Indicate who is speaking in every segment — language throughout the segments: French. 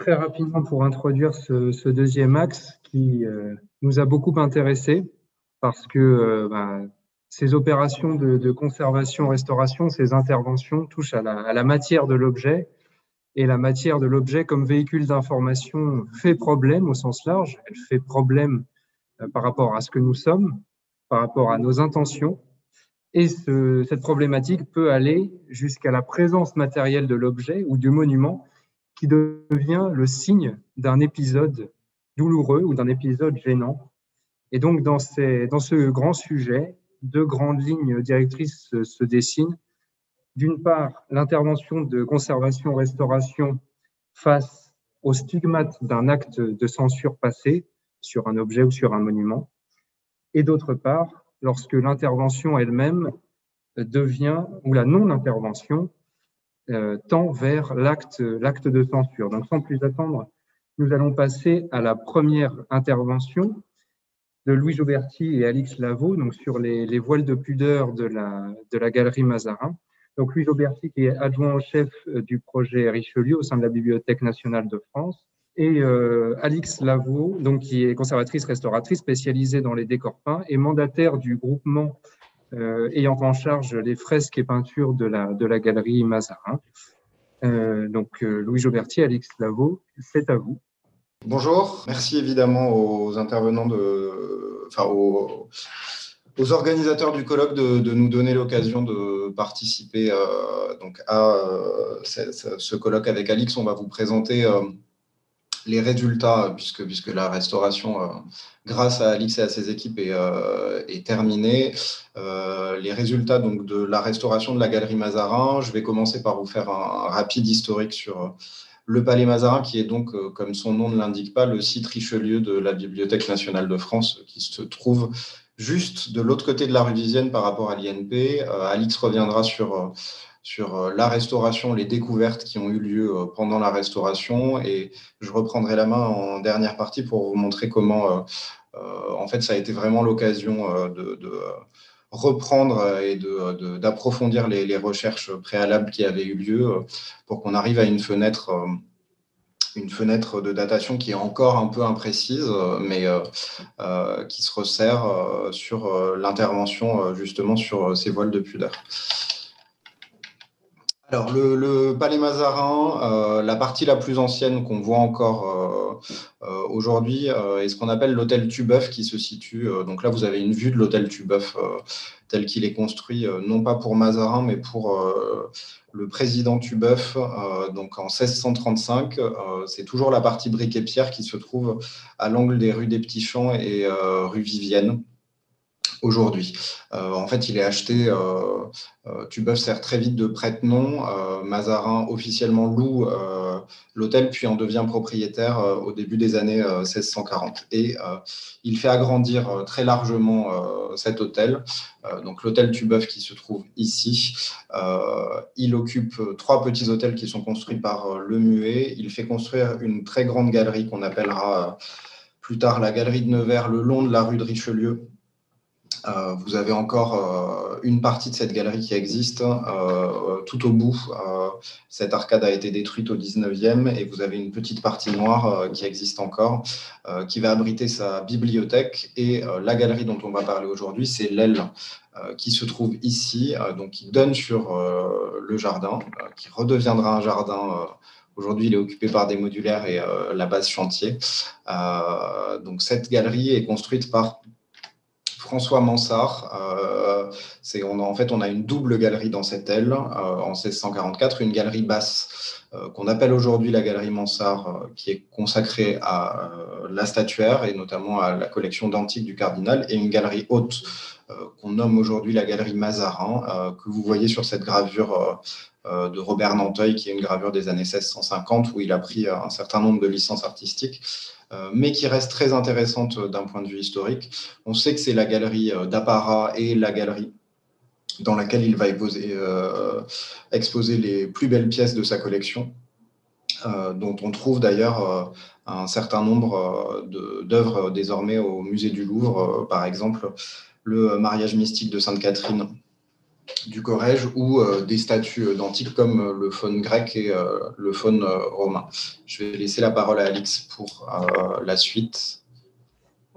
Speaker 1: très rapidement pour introduire ce, deuxième axe qui euh, nous a beaucoup intéressé parce que euh, bah, ces opérations de, conservation-restauration, ces interventions touchent à la, matière de l'objet et la matière de l'objet comme véhicule d'information fait problème au sens large. Elle fait problème euh, par rapport à ce que nous sommes, par rapport à nos intentions. Et cette problématique peut aller jusqu'à la présence matérielle de l'objet ou du monument qui devient le signe d'un épisode douloureux ou d'un épisode gênant. Et donc, dans, ce grand sujet, deux grandes lignes directrices se, dessinent. D'une part, l'intervention de conservation-restauration face au stigmate d'un acte de censure passé sur un objet ou sur un monument. Et d'autre part, lorsque l'intervention elle-même devient, ou la non-intervention, tend vers l'acte de censure. Donc, sans plus attendre, nous allons passer à la première intervention de Louis Joberti et Alix Lavaux donc sur les, voiles de pudeur de la, galerie Mazarin. Donc, Louis Joberti, qui est adjoint au chef euh, du projet Richelieu au sein de la Bibliothèque nationale de France, et euh, Alix Lavaux, donc, qui est conservatrice restauratrice spécialisée dans les décors peints et mandataire du groupement euh, ayant en charge les fresques et peintures de la, de la galerie Mazarin. Euh, donc, euh, Louis Joberti, Alix Lavaux, c'est à vous.
Speaker 2: Bonjour, merci évidemment aux intervenants, de, enfin aux, aux organisateurs du colloque de, de nous donner l'occasion de participer donc à ce, ce, colloque avec Alix. On va vous présenter les résultats, puisque, puisque la restauration, euh, grâce à Alix et à ses équipes, est, euh, terminée. Euh, les résultats donc, de la restauration de la galerie Mazarin, je vais commencer par vous faire un, rapide historique sur le Palais Mazarin, qui est donc, comme son nom ne l'indique pas, le site Richelieu de la Bibliothèque nationale de France, qui se trouve juste de l'autre côté de la rue Vivienne par rapport à l'INP. Alix reviendra sur sur euh, la restauration, les découvertes qui ont eu lieu euh, pendant la restauration. Et je reprendrai la main en dernière partie pour vous montrer comment, euh, en fait, ça a été vraiment l'occasion de, reprendre et d'approfondir les, recherches préalables qui avaient eu lieu pour qu'on arrive à une fenêtre une fenêtre de datation qui est encore un peu imprécise, mais qui se resserre sur l'intervention justement sur ces voiles de pudeur. Alors, le, Palais Mazarin, euh, la partie la plus ancienne qu'on voit encore euh, euh, aujourd'hui est ce qu'on appelle l'hôtel Tubeuf qui se situe. donc là, vous avez une vue de l'hôtel Tubeuf tel qu'il est construit, non pas pour Mazarin, mais pour le président Tubeuf. donc en 1635, c'est toujours la partie brique et pierre qui se trouve à l'angle des rues des Petits Champs et rue Vivienne aujourd'hui. Euh, en fait, il est acheté, euh, euh Tubeuf sert très vite de prête-nom. Euh, Mazarin officiellement loue l'hôtel, puis en devient propriétaire au début des années 1640. Et il fait agrandir très largement cet hôtel. donc l'hôtel Tubeuf qui se trouve ici. il occupe trois petits hôtels qui sont construits par Le Muet. Il fait construire une très grande galerie qu'on appellera plus tard la galerie de Nevers le long de la rue de Richelieu euh, vous avez encore euh, une partie de cette galerie qui existe euh, tout au bout. cette arcade a été détruite au 19e et vous avez une petite partie noire qui existe encore, qui va abriter sa bibliothèque. Et la galerie dont on va parler aujourd'hui, c'est l'aile qui se trouve ici, donc qui donne sur le jardin, qui redeviendra un jardin. Aujourd'hui, il est occupé par des modulaires et la base chantier. donc, cette galerie est construite par François Mansart. Euh, c'est, on a, en fait, on a une double galerie dans cette aile euh, en 1644, une galerie basse euh, qu'on appelle aujourd'hui la galerie Mansart, qui est consacrée à la statuaire et notamment à la collection d'antiques du cardinal, et une galerie haute qu'on nomme aujourd'hui la galerie Mazarin, que vous voyez sur cette gravure de Robert Nanteuil, qui est une gravure des années 1650, où il a pris un certain nombre de licences artistiques. Euh, mais qui reste très intéressante euh, d'un point de vue historique. On sait que c'est la galerie euh, d'Apparat et la galerie dans laquelle il va exposer, les plus belles pièces de sa collection, dont on trouve d'ailleurs un certain nombre d'œuvres désormais au musée du Louvre, par exemple le mariage mystique de Sainte Catherine du Corrège ou des statues d'antiques comme le faune grec et le faune romain. Je vais laisser la parole à Alix pour la suite.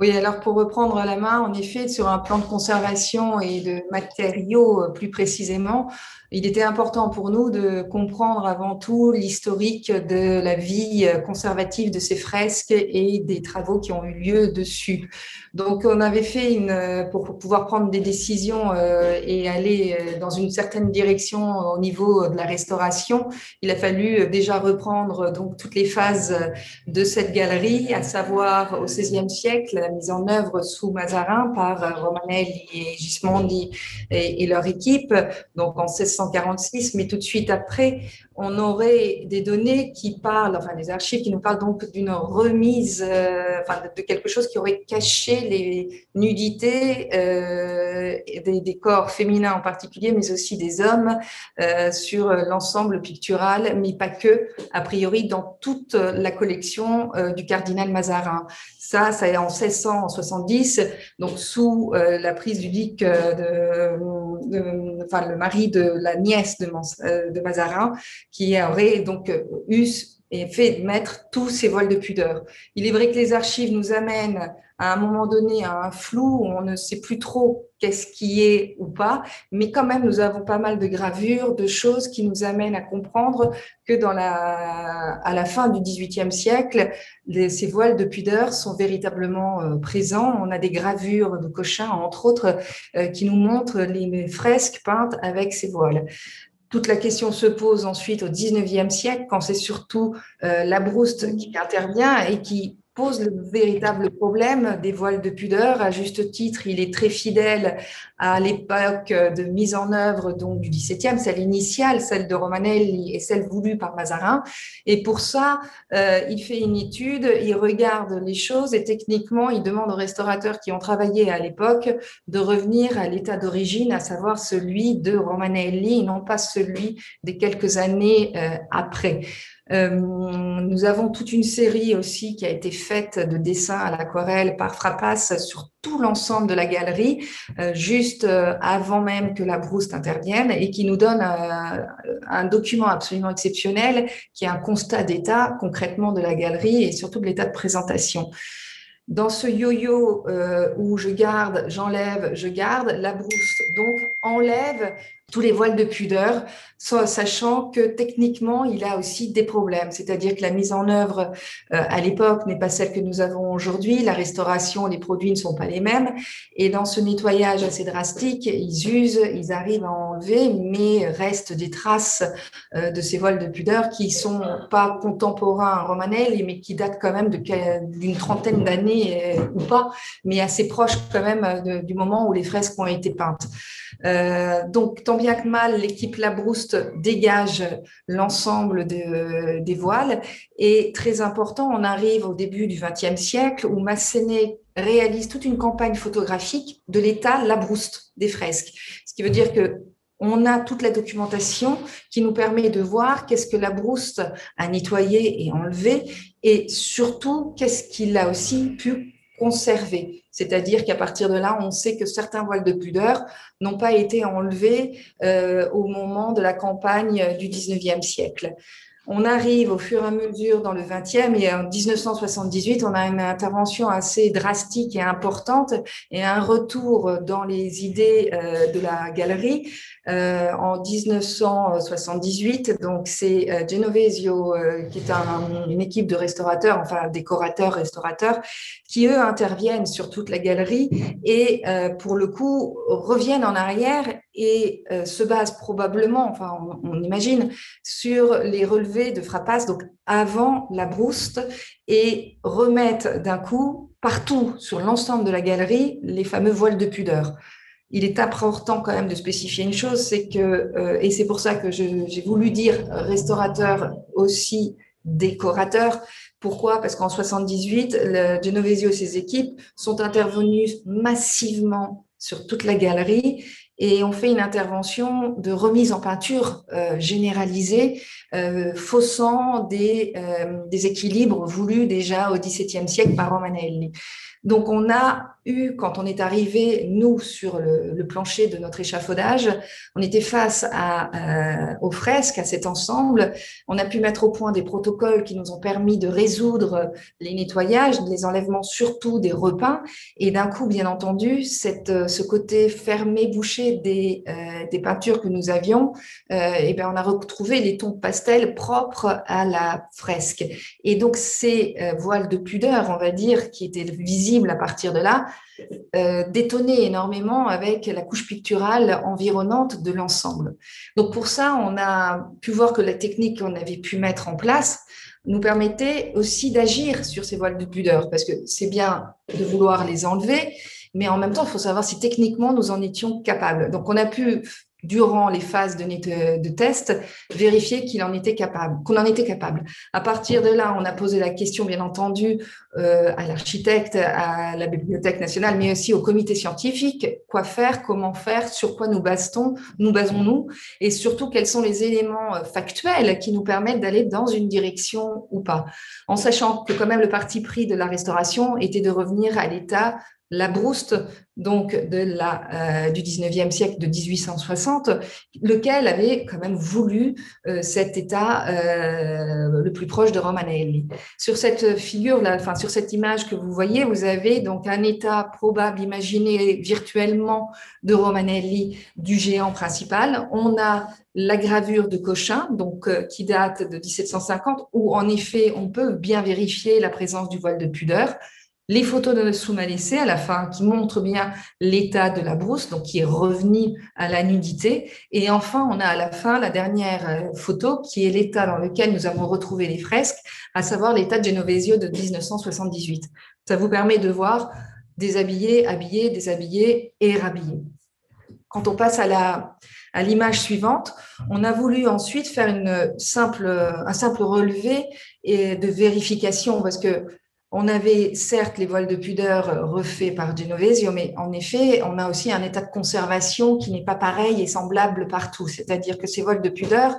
Speaker 3: Oui, alors pour reprendre la main, en effet, sur un plan de conservation et de matériaux plus précisément, il était important pour nous de comprendre avant tout l'historique de la vie conservative de ces fresques et des travaux qui ont eu lieu dessus. Donc, on avait fait une, pour pouvoir prendre des décisions euh, et aller euh, dans une certaine direction au niveau de la restauration, il a fallu déjà reprendre donc toutes les phases de cette galerie, à savoir au XVIe siècle, mise en œuvre sous Mazarin par Romanelli et Gismondi et, leur équipe, donc en 1600 mais tout de suite après, on aurait des données qui parlent, enfin des archives qui nous parlent donc d'une remise, euh, enfin de, quelque chose qui aurait caché les nudités euh, des, corps féminins en particulier, mais aussi des hommes euh, sur l'ensemble pictural, mais pas que, a priori dans toute la collection du cardinal Mazarin. Ça, ça est en 1670, donc sous la prise du duc, de, enfin le mari de la nièce de, de Mazarin, qui aurait donc euh, eu et fait mettre tous ces voiles de pudeur. Il est vrai que les archives nous amènent à un moment donné à un flou où on ne sait plus trop qu'est-ce qui est ou pas, mais quand même nous avons pas mal de gravures, de choses qui nous amènent à comprendre que à la fin du XVIIIe siècle, ces voiles de pudeur sont véritablement euh, présents. On a des gravures de Cochin, entre autres, euh, qui nous montrent les fresques peintes avec ces voiles. Toute la question se pose ensuite au 19e siècle, quand c'est surtout euh, la brouste qui intervient et qui pose le véritable problème des voiles de pudeur. À juste titre, il est très fidèle à l'époque de mise en œuvre donc du XVIIe, celle initiale, celle de Romanelli et celle voulue par Mazarin. Et pour ça, euh, il fait une étude, il regarde les choses et techniquement, il demande aux restaurateurs qui ont travaillé à l'époque de revenir à l'état d'origine, à savoir celui de Romanelli, non pas celui des quelques années euh, après. Euh, nous avons toute une série aussi qui a été faite de dessins à l'aquarelle par Frappas sur tout l'ensemble de la galerie, euh, juste euh, avant même que la brousse intervienne, et qui nous donne un document absolument exceptionnel qui est un constat d'état concrètement de la galerie et surtout de l'état de présentation. Dans ce yo-yo où je garde, j'enlève, je garde, la brousse donc enlève tous les voiles de pudeur, sachant que techniquement, il a aussi des problèmes. C'est-à-dire que la mise en œuvre euh, à l'époque n'est pas celle que nous avons aujourd'hui. La restauration, les produits ne sont pas les mêmes. Et dans ce nettoyage assez drastique, ils usent, ils arrivent à enlever, mais restent des traces euh, de ces voiles de pudeur qui sont pas contemporains à Romanelli, mais qui datent quand même d'une trentaine d'années euh, ou pas, mais assez proches quand même du moment où les fresques ont été peintes. Donc, tant bien que mal, l'équipe Labrouste dégage l'ensemble des voiles. Et très important, on arrive au début du XXe siècle où Massenet réalise toute une campagne photographique de l'état Labrouste des fresques. Ce qui veut dire que on a toute la documentation qui nous permet de voir qu'est-ce que la brouste a nettoyé et enlevé et surtout qu'est-ce qu'il a aussi pu conserver. C'est-à-dire qu'à partir de là, on sait que certains voiles de pudeur n'ont pas été enlevés euh, au moment de la campagne du 19e siècle. On arrive au fur et à mesure dans le 20e et en 1978, on a une intervention assez drastique et importante et un retour dans les idées euh, de la galerie en 1978. Donc, c'est euh, Genovesio, euh, qui est une équipe de restaurateurs, enfin décorateurs, restaurateurs, qui eux interviennent sur toute la galerie et pour le coup reviennent en arrière et se basent probablement, enfin on, on, imagine, sur les relevés de Frappas, donc avant la brouste, et remettent d'un coup partout sur l'ensemble de la galerie les fameux voiles de pudeur il est important quand même de spécifier une chose, c'est que, euh, et c'est pour ça que j'ai voulu dire restaurateur aussi décorateur. Pourquoi? Parce qu'en 78, le et ses équipes sont intervenus massivement sur toute la galerie et on fait une intervention de remise en peinture euh, généralisée, euh, faussant des, des, équilibres voulus déjà au XVIIe siècle par Romanelli. Donc, on a eu, quand on est arrivé, nous, sur le, plancher de notre échafaudage, on était face à, euh, aux fresques, à cet ensemble. On a pu mettre au point des protocoles qui nous ont permis de résoudre les nettoyages, les enlèvements surtout des repeints. Et d'un coup, bien entendu, cette, ce côté fermé, bouché des, euh, des peintures que nous avions, euh, et bien, on a retrouvé les tons pastel propres à la fresque. Et donc, ces euh, voiles de pudeur, on va dire, qui étaient visibles à partir de là, euh, détonner énormément avec la couche picturale environnante de l'ensemble. Donc pour ça, on a pu voir que la technique qu'on avait pu mettre en place nous permettait aussi d'agir sur ces voiles de pudeur, parce que c'est bien de vouloir les enlever, mais en même temps, il faut savoir si techniquement nous en étions capables. Donc on a pu durant les phases de, de test, vérifier qu'il en était capable, qu'on en était capable. À partir de là, on a posé la question, bien entendu, euh, à l'architecte, à la Bibliothèque nationale, mais aussi au comité scientifique, quoi faire, comment faire, sur quoi nous basons, nous basons-nous, et surtout quels sont les éléments euh, factuels qui nous permettent d'aller dans une direction ou pas, en sachant que quand même le parti pris de la restauration était de revenir à l'état la brouste donc de la, euh, du 19e siècle de 1860, lequel avait quand même voulu euh, cet état euh, le plus proche de Romanelli. Sur cette figure, enfin sur cette image que vous voyez, vous avez donc un état probable imaginé virtuellement de Romanelli du géant principal. On a la gravure de Cochin, donc qui date de 1750, où en effet on peut bien vérifier la présence du voile de pudeur les photos de Soumalessé à la fin qui montrent bien l'état de la brousse, donc qui est revenu à la nudité. Et enfin, on a à la fin la dernière euh, photo qui est l'état dans lequel nous avons retrouvé les fresques, à savoir l'état de Genovesio de 1978. Ça vous permet de voir déshabillé, habillé, déshabillé et rhabillé. Quand on passe à la, à l'image suivante, on a voulu ensuite faire une simple, un simple relevé et de vérification parce que on avait certes les voiles de pudeur refaits par Genovesio, mais en effet, on a aussi un état de conservation qui n'est pas pareil et semblable partout. C'est-à-dire que ces voiles de pudeur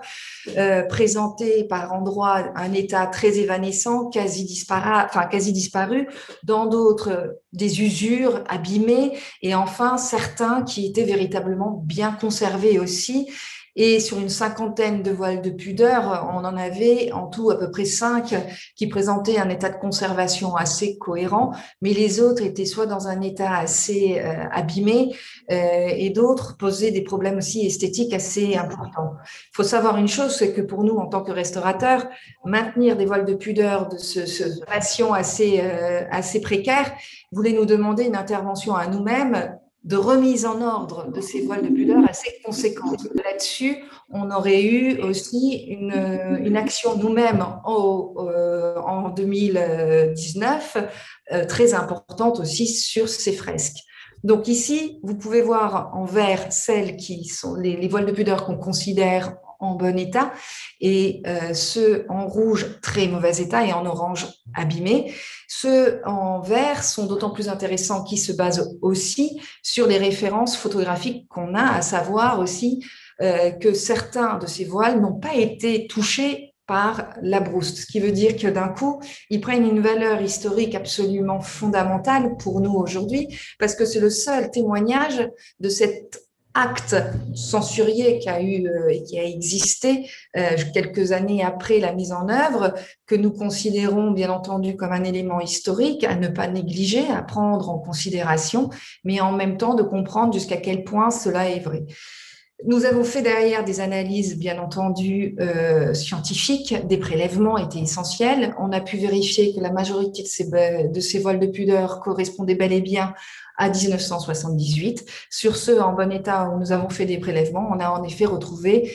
Speaker 3: euh, présentaient par endroits un état très évanescent, quasi, enfin, quasi disparu, dans d'autres des usures abîmées, et enfin certains qui étaient véritablement bien conservés aussi et sur une cinquantaine de voiles de pudeur, on en avait en tout à peu près cinq qui présentaient un état de conservation assez cohérent, mais les autres étaient soit dans un état assez euh, abîmé euh, et d'autres posaient des problèmes aussi esthétiques assez importants. Il faut savoir une chose, c'est que pour nous, en tant que restaurateurs, maintenir des voiles de pudeur de ce, ce assez, euh, assez précaire voulait nous demander une intervention à nous-mêmes de remise en ordre de ces voiles de pudeur assez conséquente. Là-dessus, on aurait eu aussi une, action nous-mêmes euh, en 2019 euh, très importante aussi sur ces fresques. Donc ici, vous pouvez voir en vert celles qui sont les voiles de pudeur qu'on considère en bon état et euh, ceux en rouge très mauvais état et en orange abîmés. Ceux en vert sont d'autant plus intéressants qu'ils se basent aussi sur les références photographiques qu'on a, à savoir aussi euh, que certains de ces voiles n'ont pas été touchés par la brousse, ce qui veut dire que d'un coup, ils prennent une valeur historique absolument fondamentale pour nous aujourd'hui, parce que c'est le seul témoignage de cette acte censurier qui a eu euh, et qui a existé euh, quelques années après la mise en œuvre, que nous considérons bien entendu comme un élément historique à ne pas négliger, à prendre en considération, mais en même temps de comprendre jusqu'à quel point cela est vrai. Nous avons fait derrière des analyses, bien entendu, euh, scientifiques. Des prélèvements étaient essentiels. On a pu vérifier que la majorité de ces, de ces vols de pudeur correspondaient bel et bien à 1978. Sur ceux en bon état où nous avons fait des prélèvements, on a en effet retrouvé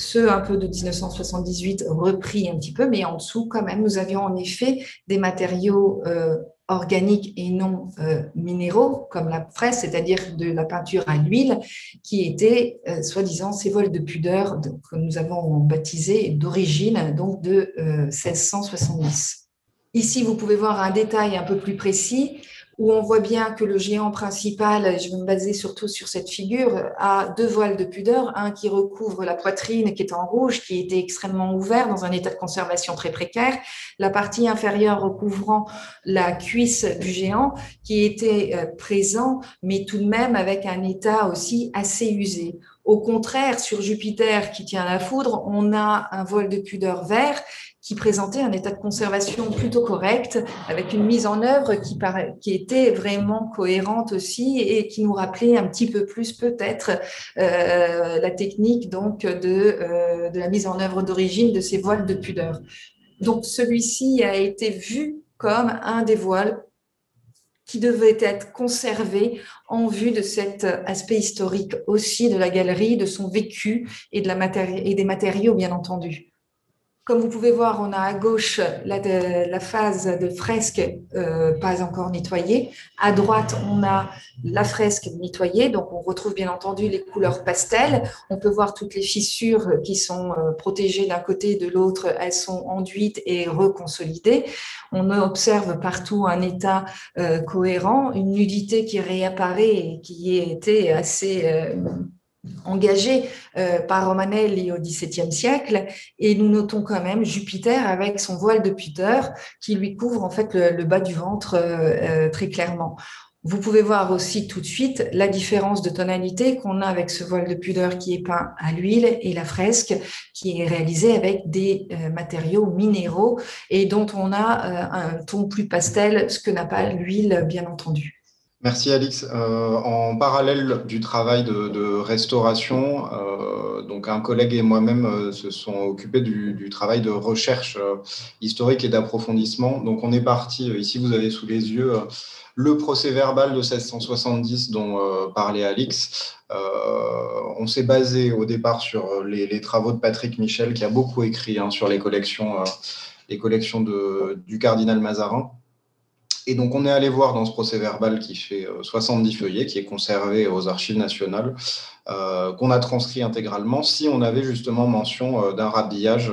Speaker 3: ceux un peu de 1978 repris un petit peu, mais en dessous quand même, nous avions en effet des matériaux euh, organiques et non euh, minéraux, comme la fraise, c'est-à-dire de la peinture à l'huile, qui étaient, euh, soi-disant, ces vols de pudeur que nous avons baptisés d'origine, donc de 1670. Ici, vous pouvez voir un détail un peu plus précis où on voit bien que le géant principal, je vais me baser surtout sur cette figure, a deux voiles de pudeur, un qui recouvre la poitrine qui est en rouge, qui était extrêmement ouvert dans un état de conservation très précaire, la partie inférieure recouvrant la cuisse du géant qui était euh, présent, mais tout de même avec un état aussi assez usé. Au contraire, sur Jupiter qui tient la foudre, on a un voile de pudeur vert qui présentait un état de conservation plutôt correct, avec une mise en œuvre qui, était vraiment cohérente aussi et qui nous rappelait un petit peu plus peut-être euh, la technique donc de, euh, de la mise en œuvre d'origine de ces voiles de pudeur. Donc celui-ci a été vu comme un des voiles qui devait être conservé en vue de cet aspect historique aussi de la galerie, de son vécu et, de et des matériaux, bien entendu. Comme vous pouvez voir, on a à gauche la, phase de fresque euh, pas encore nettoyée. À droite, on a la fresque nettoyée. Donc, on retrouve bien entendu les couleurs pastel. On peut voir toutes les fissures qui sont euh, protégées d'un côté et de l'autre. Elles sont enduites et reconsolidées. On observe partout un état euh, cohérent, une nudité qui réapparaît et qui été assez engagé euh, par Romanelli au XVIIe siècle, et nous notons quand même Jupiter avec son voile de pudeur qui lui couvre en fait le, bas du ventre euh, euh, très clairement. Vous pouvez voir aussi tout de suite la différence de tonalité qu'on a avec ce voile de pudeur qui est peint à l'huile et la fresque qui est réalisée avec des matériaux minéraux et dont on a un ton plus pastel, ce que n'a pas l'huile bien entendu.
Speaker 2: Merci Alix. Euh, en parallèle du travail de, restauration, euh, donc un collègue et moi-même euh, se sont occupés du, travail de recherche historique et d'approfondissement. Donc on est parti, ici vous avez sous les yeux le procès verbal de 1670 dont parlait Alix. on s'est basé au départ sur les, travaux de Patrick Michel qui a beaucoup écrit hein, sur les collections, les collections de, du cardinal Mazarin. Et donc, on est allé voir dans ce procès verbal qui fait 70 euh, feuillets, qui est conservé aux archives nationales, euh, qu'on a transcrit intégralement, si on avait justement mention euh, d'un rhabillage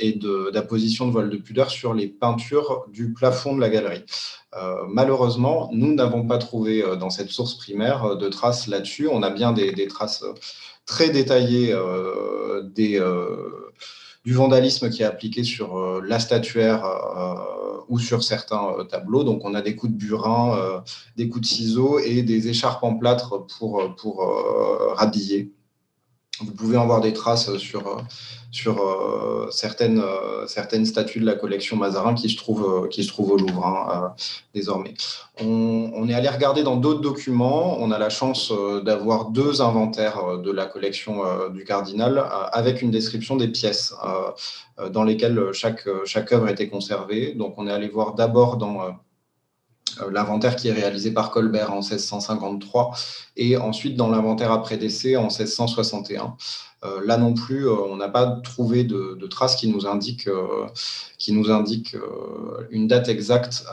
Speaker 2: et d'apposition de, de de pudeur sur les peintures du plafond de la galerie. malheureusement, nous n'avons pas trouvé dans cette source primaire de traces là-dessus. On a bien des traces très détaillées des du vandalisme qui est appliqué sur euh, la statuaire euh, ou sur certains euh, tableaux. Donc, on a des coups de burin, des coups de ciseaux et des écharpes en plâtre pour, pour rhabiller. Vous pouvez en voir des traces sur, sur euh, certaines, euh, certaines statues de la collection Mazarin qui se trouvent, euh, qui se trouvent au Louvre hein, désormais. On, on, est allé regarder dans d'autres documents. On a la chance d'avoir deux inventaires de la collection du cardinal avec une description des pièces dans lesquelles chaque, chaque œuvre était conservée. Donc on est allé voir d'abord dans l'inventaire qui est réalisé par Colbert en 1653 et ensuite dans l'inventaire après décès en 1661. Euh, là non plus, euh, on n'a pas trouvé de, traces qui nous indiquent, euh, qui nous indiquent une date exacte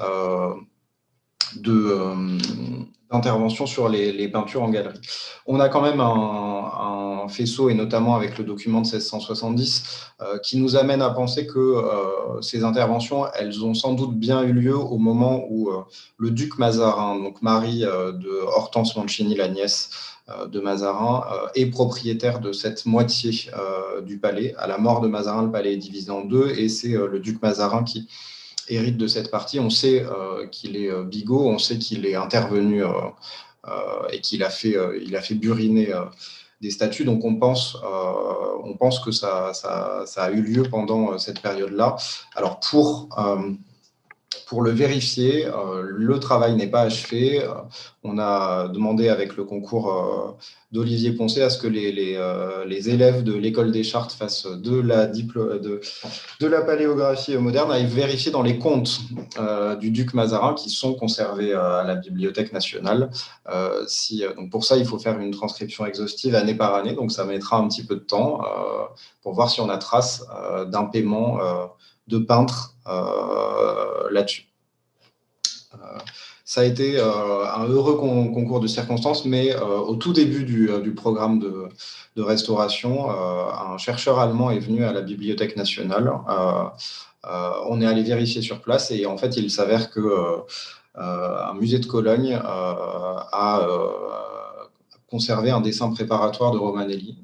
Speaker 2: d'intervention sur les, peintures en galerie. On a quand même un, faisceau, et notamment avec le document de 1670, qui nous amène à penser que ces interventions, elles ont sans doute bien eu lieu au moment où le duc Mazarin, donc Marie de Hortense Mancini, la nièce, euh, de Mazarin euh, est propriétaire de cette moitié euh, du palais. À la mort de Mazarin, le palais est divisé en deux et c'est le duc Mazarin qui hérite de cette partie. On sait qu'il est bigot, on sait qu'il est intervenu et qu'il a fait, a fait buriner des statues. Donc on pense, on pense que ça, ça, a eu lieu pendant cette période-là. Alors pour pour le vérifier, euh, le travail n'est pas achevé. Euh, on a demandé avec le concours euh, d'Olivier Poncé à ce que les, élèves de l'école des chartes fassent de la, paléographie moderne, aillent vérifier dans les comptes du duc Mazarin qui sont conservés à la Bibliothèque nationale. donc pour ça, il faut faire une transcription exhaustive année par année, donc ça mettra un petit peu de temps pour voir si on a trace d'un paiement de peintre euh, là-dessus. Euh, ça a été euh, un heureux concours de circonstances, mais au tout début du, programme de, restauration, un chercheur allemand est venu à la Bibliothèque nationale on est allé vérifier sur place et en fait, il s'avère que un musée de Cologne a conservé un dessin préparatoire de Romanelli.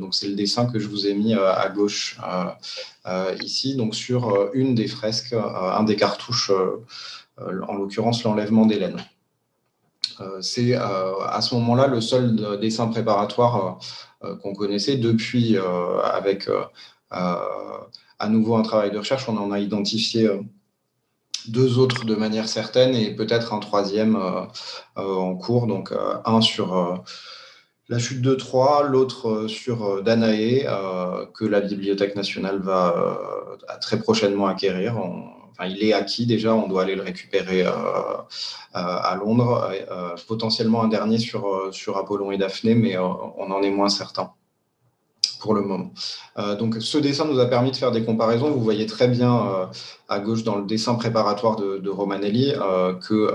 Speaker 2: donc, c'est le dessin que je vous ai mis à gauche ici, donc sur une des fresques, un des cartouches, en l'occurrence l'enlèvement d'Hélène. Euh, c'est euh, à ce moment-là le seul dessin préparatoire euh, qu'on connaissait. Depuis, avec à nouveau un travail de recherche, on en a identifié deux autres de manière certaine et peut-être un troisième en cours. Donc un sur la chute de Troie, l'autre sur Danaé, que la Bibliothèque nationale va très prochainement acquérir il est acquis déjà, on doit aller le récupérer euh, euh, à Londres. Euh, potentiellement un dernier sur, sur Apollon et Daphné, mais on en est moins certain pour le moment. donc ce dessin nous a permis de faire des comparaisons. Vous voyez très bien à gauche dans le dessin préparatoire de, Romanelli que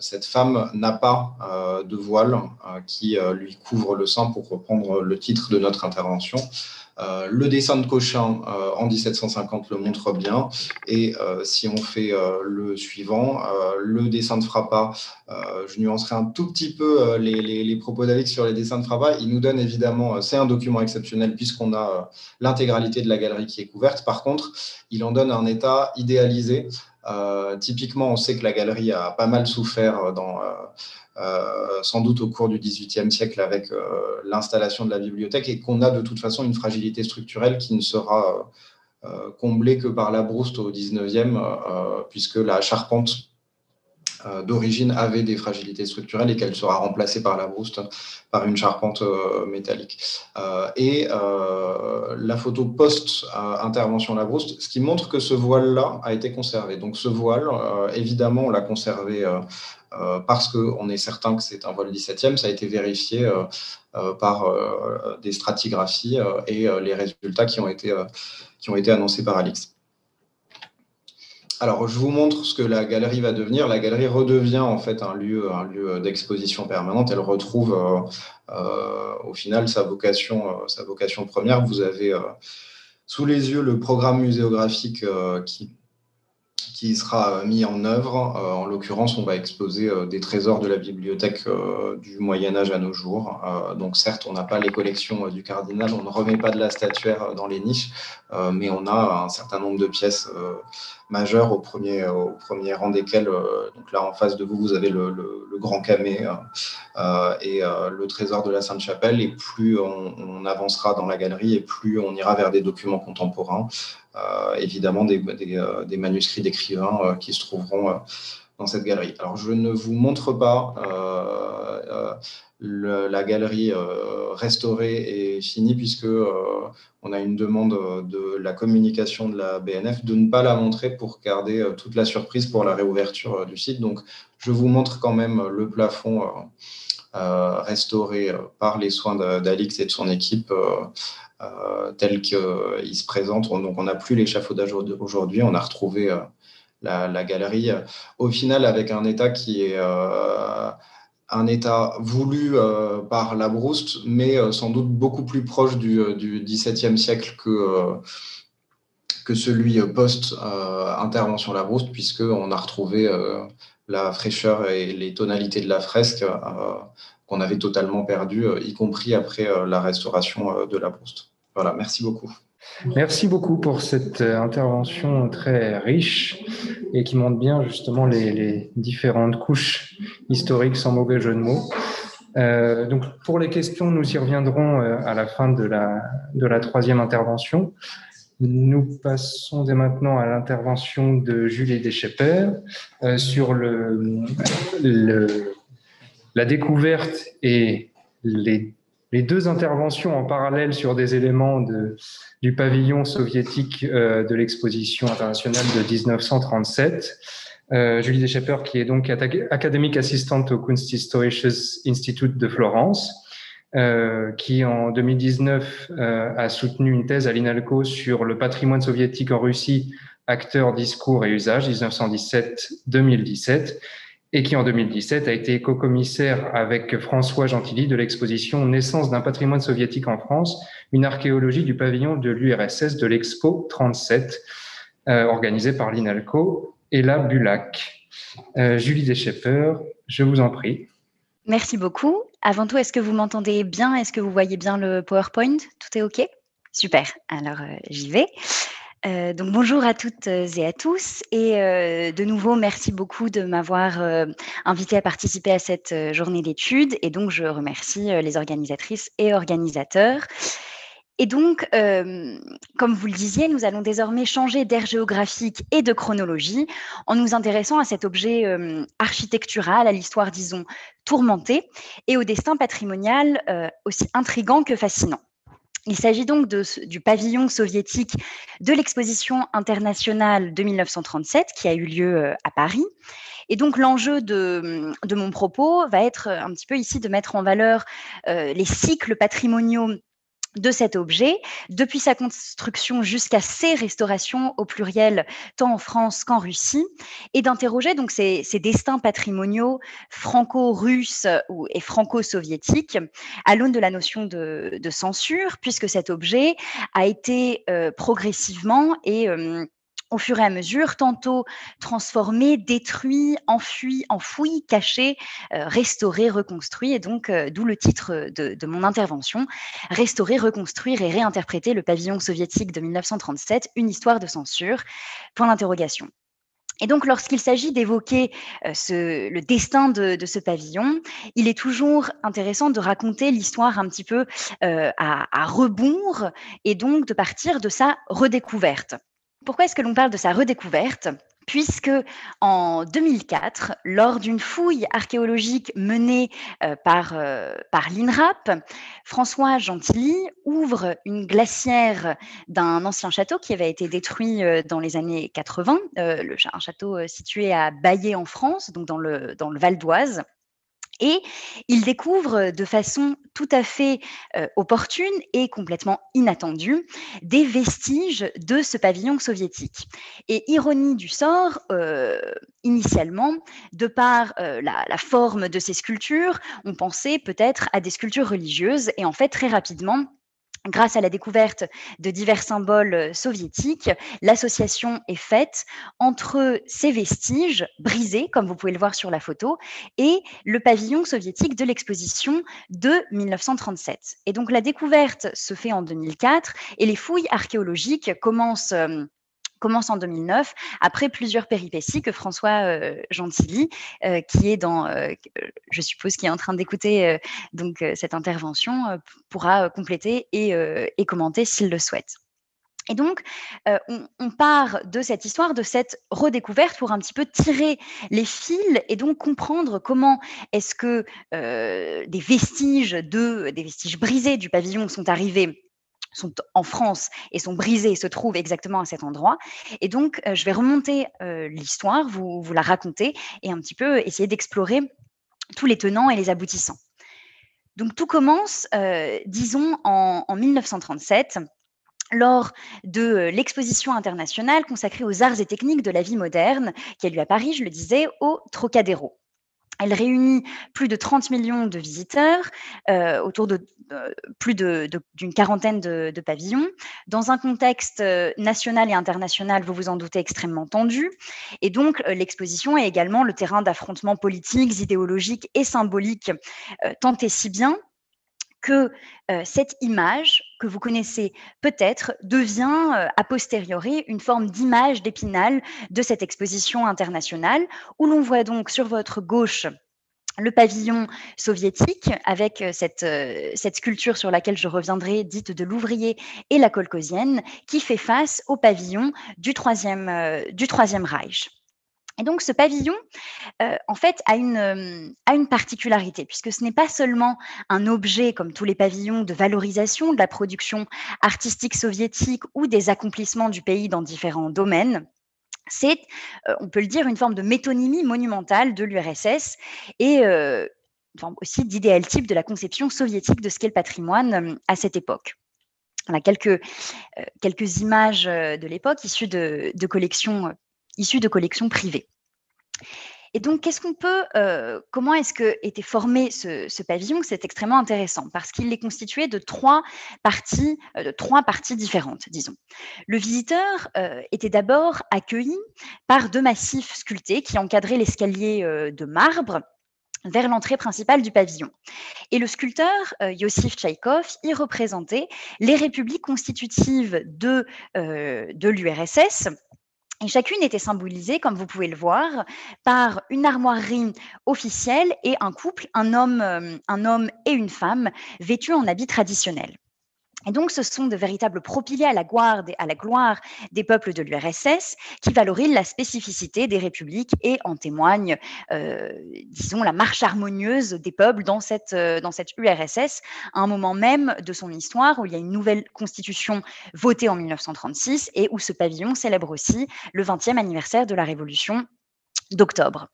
Speaker 2: cette femme n'a pas de voile qui lui couvre le sein pour reprendre le titre de notre intervention. Euh, le dessin de Cochin euh, en 1750 le montre bien. Et euh, si on fait le suivant, le dessin de Frappa, je nuancerai un tout petit peu les, propos d'Alex sur les dessins de Frappa. Il nous donne évidemment, c'est un document exceptionnel puisqu'on a l'intégralité de la galerie qui est couverte. Par contre, il en donne un état idéalisé. Typiquement, on sait que la galerie a pas mal souffert dans, euh, sans doute au cours du XVIIIe siècle avec euh, l'installation de la bibliothèque et qu'on a de toute façon une fragilité structurelle qui ne sera euh, comblée que par la brouste au XIXe, puisque la charpente d'origine avait des fragilités structurelles et qu'elle sera remplacée par la brouste par une charpente métallique. et la photo post-intervention la brouste, ce qui montre que ce voile-là a été conservé. Donc ce voile, évidemment, on l'a conservé euh, parce qu'on est certain que c'est un vol 17e. Ça a été vérifié euh, euh, par des stratigraphies et les résultats qui ont été, qui ont été annoncés par Alix. Alors, je vous montre ce que la galerie va devenir. La galerie redevient en fait un lieu, un lieu d'exposition permanente. Elle retrouve au final sa vocation, sa vocation première. Vous avez sous les yeux le programme muséographique qui qui sera euh, mis en œuvre. Euh, en l'occurrence, on va exposer euh, des trésors de la bibliothèque du Moyen Âge à nos jours. donc certes, on n'a pas les collections du cardinal, on ne remet pas de la statuaire dans les niches, mais on a un certain nombre de pièces majeures au premier, au premier rang desquelles, donc là en face de vous, vous avez le, Grand Camé et le trésor de la Sainte-Chapelle. Et plus on, avancera dans la galerie et plus on ira vers des documents contemporains. Euh, évidemment des, euh, des, manuscrits d'écrivains euh, qui se trouveront dans cette galerie. Alors, je ne vous montre pas la galerie restaurée et finie, puisque on a une demande de la communication de la BNF de ne pas la montrer pour garder toute la surprise pour la réouverture du site. Donc, je vous montre quand même le plafond restauré par les soins d'Alix et de son équipe tel qu'il se présente. Donc, on n'a plus l'échafaudage aujourd'hui, on a retrouvé euh, la, galerie, au final, avec un état qui est euh, un état voulu par la Brouste, mais sans doute beaucoup plus proche du, XVIIe siècle que, que celui post-intervention la Brouste, puisqu'on a retrouvé la fraîcheur et les tonalités de la fresque qu'on avait totalement perdu, euh, y compris après euh, la restauration euh, de la Brouste. Voilà, merci beaucoup.
Speaker 1: Merci beaucoup pour cette intervention très riche et qui montre bien justement les, différentes couches historiques sans mauvais jeu de mots. donc pour les questions, nous y reviendrons à la fin de la, de la troisième intervention. Nous passons dès maintenant à l'intervention de Julie Deschepper sur le la découverte et les, deux interventions en parallèle sur des éléments du pavillon soviétique euh, de l'exposition internationale de 1937. Euh, Julie Deschepper, qui est donc académique assistante au Kunsthistorisches Institut de Florence, euh, qui en 2019 a soutenu une thèse à l'INALCO sur le patrimoine soviétique en Russie, acteurs, discours et usages, 1917-2017 et qui en 2017 a été co-commissaire avec François Gentilly de l'exposition Naissance d'un patrimoine soviétique en France, une archéologie du pavillon de l'URSS de l'Expo 37. organisé par l'INALCO et la BULAC. Julie Deschepper, je vous en prie.
Speaker 4: Merci beaucoup. Avant tout, est-ce que vous m'entendez bien? Est-ce que vous voyez bien le PowerPoint? Tout est OK? Super. Alors, j'y vais. Euh, donc bonjour à toutes et à tous et euh, de nouveau merci beaucoup de m'avoir euh, invité à participer à cette journée d'études et donc je remercie les organisatrices et organisateurs. Et donc, comme vous le disiez, nous allons désormais changer d'aire géographique et de chronologie en nous intéressant à cet objet architectural, à l'histoire, disons, tourmentée, et au destin patrimonial aussi intrigant que fascinant. Il s'agit donc du pavillon soviétique de l'exposition internationale de 1937 qui a eu lieu euh, à Paris. Et donc l'enjeu de, mon propos va être un petit peu ici de mettre en valeur euh, les cycles patrimoniaux de cet objet, depuis sa construction jusqu'à ses restaurations au pluriel, tant en France qu'en Russie, et d'interroger donc ces, destins patrimoniaux franco-russes et franco-soviétiques à l'aune de la notion de, censure, puisque cet objet a été euh, progressivement et euh, au fur et à mesure, tantôt transformé, détruit, enfui, enfoui, caché, euh, restauré, reconstruit. Et donc, euh, d'où le titre de, mon intervention, Restaurer, reconstruire et réinterpréter le pavillon soviétique de 1937, une histoire de censure. Point d'interrogation. Et donc, lorsqu'il s'agit d'évoquer euh, le destin de, ce pavillon, il est toujours intéressant de raconter l'histoire un petit peu à, à, rebours et donc de partir de sa redécouverte. Pourquoi est-ce que l'on parle de sa redécouverte? Puisque en 2004, lors d'une fouille archéologique menée euh, par, euh, par l'INRAP, François Gentilly ouvre une glacière d'un ancien château qui avait été détruit euh, dans les années 80, le, un château situé à Baillé en France, donc dans le, dans le Val d'Oise. Et il découvre de façon tout à fait opportune et complètement inattendue des vestiges de ce pavillon soviétique. Et ironie du sort, initialement, de par la, forme de ces sculptures, on pensait peut-être à des sculptures religieuses. Et en fait, très rapidement, Grâce à la découverte de divers symboles euh, soviétiques, l'association est faite entre ces vestiges brisés, comme vous pouvez le voir sur la photo, et le pavillon soviétique de l'exposition de 1937. Et donc la découverte se fait en 2004 et les fouilles archéologiques commencent euh, commence en 2009, après plusieurs péripéties que François euh, Gentilly, euh, qui est dans, euh, je suppose, qui est en train d'écouter donc cette intervention, pourra compléter et, commenter s'il le souhaite. Et donc, on, on, part de cette histoire, de cette redécouverte pour un petit peu tirer les fils et donc comprendre comment est-ce que des vestiges de, des vestiges brisés du pavillon sont arrivés sont en France et sont brisés se trouvent exactement à cet endroit. Et donc, euh, je vais remonter euh, l'histoire, vous, vous la raconter et un petit peu essayer d'explorer tous les tenants et les aboutissants. Donc, tout commence, euh, disons, en, en 1937 lors de l'exposition internationale consacrée aux arts et techniques de la vie moderne, qui a lieu à Paris, je le disais, au Trocadéro. Elle réunit plus de 30 millions de visiteurs euh, autour de euh, plus d'une quarantaine de, pavillons, dans un contexte euh, national et international, vous vous en doutez, extrêmement tendu. Et donc, l'exposition est également le terrain d'affrontements politiques, idéologiques et symboliques, tant et si bien que cette image que vous connaissez peut-être devient a posteriori une forme d'image d'épinal de cette exposition internationale où l'on voit donc sur votre gauche le pavillon soviétique avec cette, cette, sculpture sur laquelle je reviendrai, dite de l'ouvrier et la colcosienne, qui fait face au pavillon du Troisième, du troisième Reich. Et donc, ce pavillon, euh, en fait, a une, euh, a une particularité, puisque ce n'est pas seulement un objet, comme tous les pavillons, de valorisation de la production artistique soviétique ou des accomplissements du pays dans différents domaines. C'est, euh, on peut le dire, une forme de métonymie monumentale de l'URSS et une aussi d'idéal type de la conception soviétique de ce qu'est le patrimoine à cette époque. On a quelques, quelques images de l'époque issues de collections issus de collections privées. Et donc, qu'est-ce qu'on peut, euh, comment est-ce que était formé ce, pavillon? C'est extrêmement intéressant parce qu'il est constitué de trois parties, euh, trois parties différentes, disons. Le visiteur euh, était d'abord accueilli par deux massifs sculptés qui encadraient l'escalier de marbre vers l'entrée principale du pavillon. Et le sculpteur Yossif Tchaïkov y représentait les républiques constitutives de, de l'URSS et chacune était symbolisée, comme vous pouvez le voir, par une armoirie officielle et un couple, un homme, euh, un homme et une femme, vêtus en habits traditionnels. Et donc, ce sont de véritables propiliers à la, gloire des peuples de l'URSS qui valorisent la spécificité des républiques et en témoignent, euh, disons, la marche harmonieuse des peuples dans cette, euh, dans cette URSS, à un moment même de son histoire où il y a une nouvelle constitution votée en 1936 et où ce pavillon célèbre aussi le 20e anniversaire de la révolution d'octobre.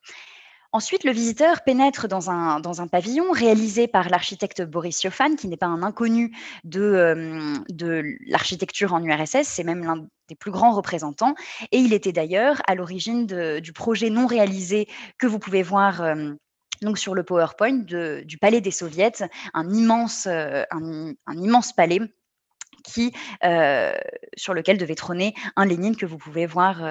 Speaker 4: Ensuite, le visiteur pénètre dans un, pavillon réalisé par l'architecte Boris Yofan, qui n'est pas un inconnu de, euh, l'architecture en URSS, c'est même l'un des plus grands représentants. Et il était d'ailleurs à l'origine du projet non réalisé que vous pouvez voir. Euh, donc sur le PowerPoint du Palais des Soviets, un immense, euh, un, immense palais qui, sur lequel devait trôner un Lénine que vous pouvez voir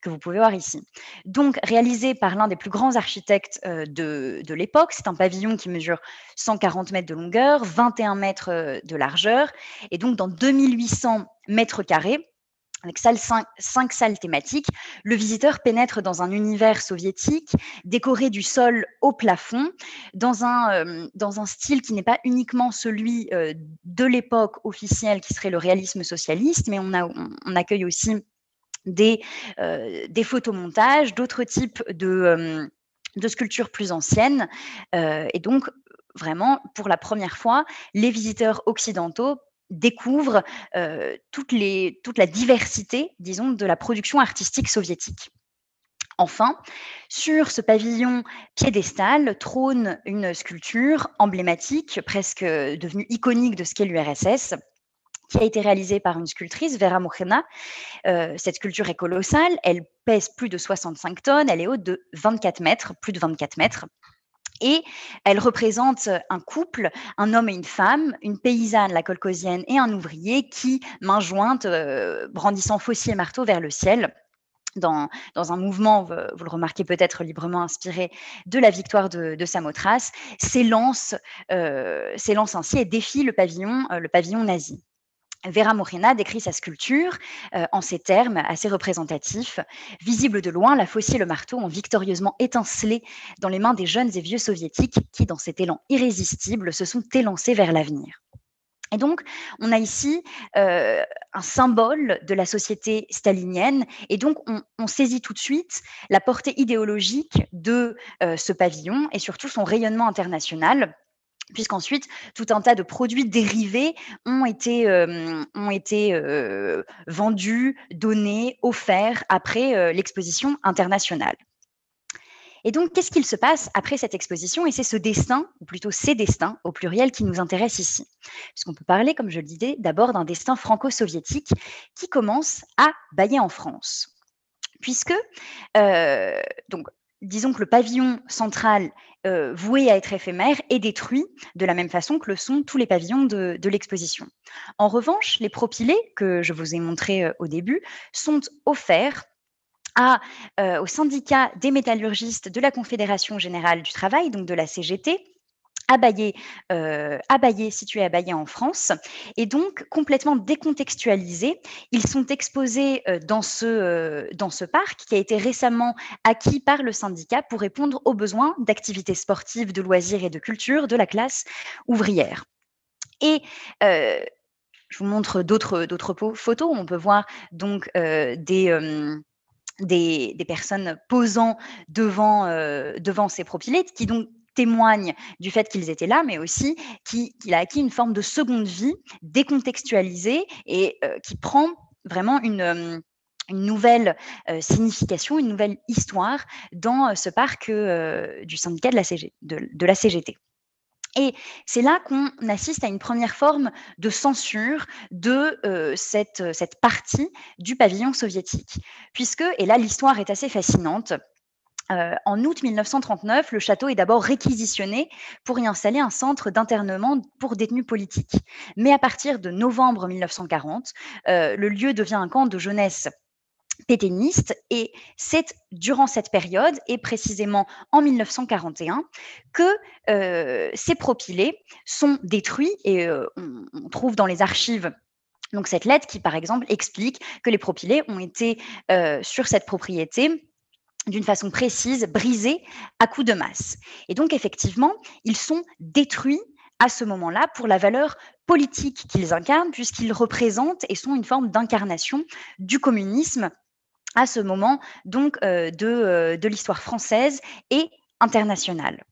Speaker 4: que vous pouvez voir ici. Donc, réalisé par l'un des plus grands architectes euh, de, de l'époque, c'est un pavillon qui mesure 140 mètres de longueur, 21 mètres euh, de largeur, et donc dans 2800 mètres carrés, avec cinq, salles thématiques, le visiteur pénètre dans un univers soviétique décoré du sol au plafond, dans un, euh, dans un style qui n'est pas uniquement celui de l'époque officielle qui serait le réalisme socialiste, mais on accueille aussi des, euh, des photomontages, d'autres types de, euh, sculptures plus anciennes. Euh, et donc, vraiment, pour la première fois, les visiteurs occidentaux découvrent toute la diversité, disons, de la production artistique soviétique. Enfin, sur ce pavillon piédestal trône une sculpture emblématique, presque devenue iconique de ce qu'est l'URSS, qui a été réalisée par une sculptrice, Vera Mojena. Euh, cette sculpture est colossale, elle pèse plus de 65 tonnes, elle est haute de 24 mètres, plus de 24 mètres. Et elle représente un couple, un homme et une femme, une paysanne, la colcosienne, et un ouvrier qui, main jointe, euh, brandissant faucille et marteau vers le ciel, dans, dans, un mouvement, vous, le remarquez peut-être librement inspiré de la victoire de, de Samothrace, s'élance, euh, ainsi et défie le pavillon, le pavillon nazi. Vera Morena décrit sa sculpture euh, en ces termes assez représentatifs. Visible de loin, la faucille et le marteau ont victorieusement étincelé dans les mains des jeunes et vieux soviétiques qui, dans cet élan irrésistible, se sont élancés vers l'avenir. Et donc, on a ici euh, un symbole de la société stalinienne, et donc on, saisit tout de suite la portée idéologique de euh, ce pavillon et surtout son rayonnement international puisqu'ensuite tout un tas de produits dérivés ont été, euh, ont été euh, vendus, donnés, offerts après euh, l'exposition internationale. Et donc, qu'est-ce qu'il se passe après cette exposition? Et c'est ce destin, ou plutôt ces destins, au pluriel, qui nous intéresse ici. Puisqu'on peut parler, comme je le disais, d'abord d'un destin franco-soviétique qui commence à bailler en France. Puisque, donc, disons que le pavillon central euh, voué à être éphémère est détruit de la même façon que le sont tous les pavillons de, l'exposition. En revanche, les propylés que je vous ai montrés euh, au début sont offerts euh, au syndicat des métallurgistes de la Confédération générale du travail, donc de la CGT, euh, à situé à en France, et donc complètement décontextualisés. Ils sont exposés euh, dans ce, euh, dans ce parc qui a été récemment acquis par le syndicat pour répondre aux besoins d'activités sportives, de loisirs et de culture de la classe ouvrière. Et je vous montre d'autres photos. On peut voir donc des, des, des, personnes posant devant, devant ces propylétes qui donc témoigne du fait qu'ils étaient là, mais aussi qu'il a acquis une forme de seconde vie décontextualisée et euh, qui prend vraiment une, euh, nouvelle euh, signification, une nouvelle histoire dans ce parc du syndicat de la, de, la CGT. Et c'est là qu'on assiste à une première forme de censure de cette, cette partie du pavillon soviétique. Puisque, et là l'histoire est assez fascinante, en août 1939, le château est d'abord réquisitionné pour y installer un centre d'internement pour détenus politiques. Mais à partir de novembre 1940, le lieu devient un camp de jeunesse pétainiste et c'est durant cette période et précisément en 1941 que ces propylées sont détruits et on, trouve dans les archives donc cette lettre qui par exemple explique que les propylées ont été sur cette propriété d'une façon précise, brisés à coups de masse. Et donc, effectivement, ils sont détruits à ce moment-là pour la valeur politique qu'ils incarnent, puisqu'ils représentent et sont une forme d'incarnation du communisme à ce moment donc euh, euh, de, l'histoire française et internationale.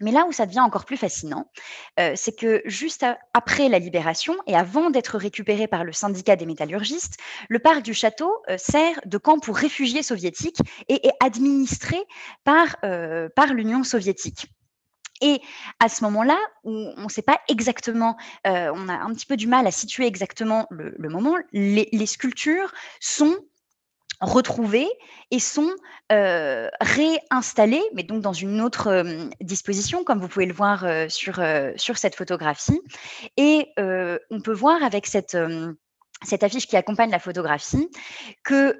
Speaker 4: Mais là où ça devient encore plus fascinant, euh, c'est que juste après la libération et avant d'être récupéré par le syndicat des métallurgistes, le parc du château sert de camp pour réfugiés soviétiques et est administré par, par l'Union soviétique. Et à ce moment-là, où on ne sait pas exactement, on a un petit peu du mal à situer exactement le, moment, les sculptures sont retrouvés et sont réinstallés, mais donc dans une autre disposition, comme vous pouvez le voir sur, sur cette photographie. Et on peut voir avec cette cette affiche qui accompagne la photographie, que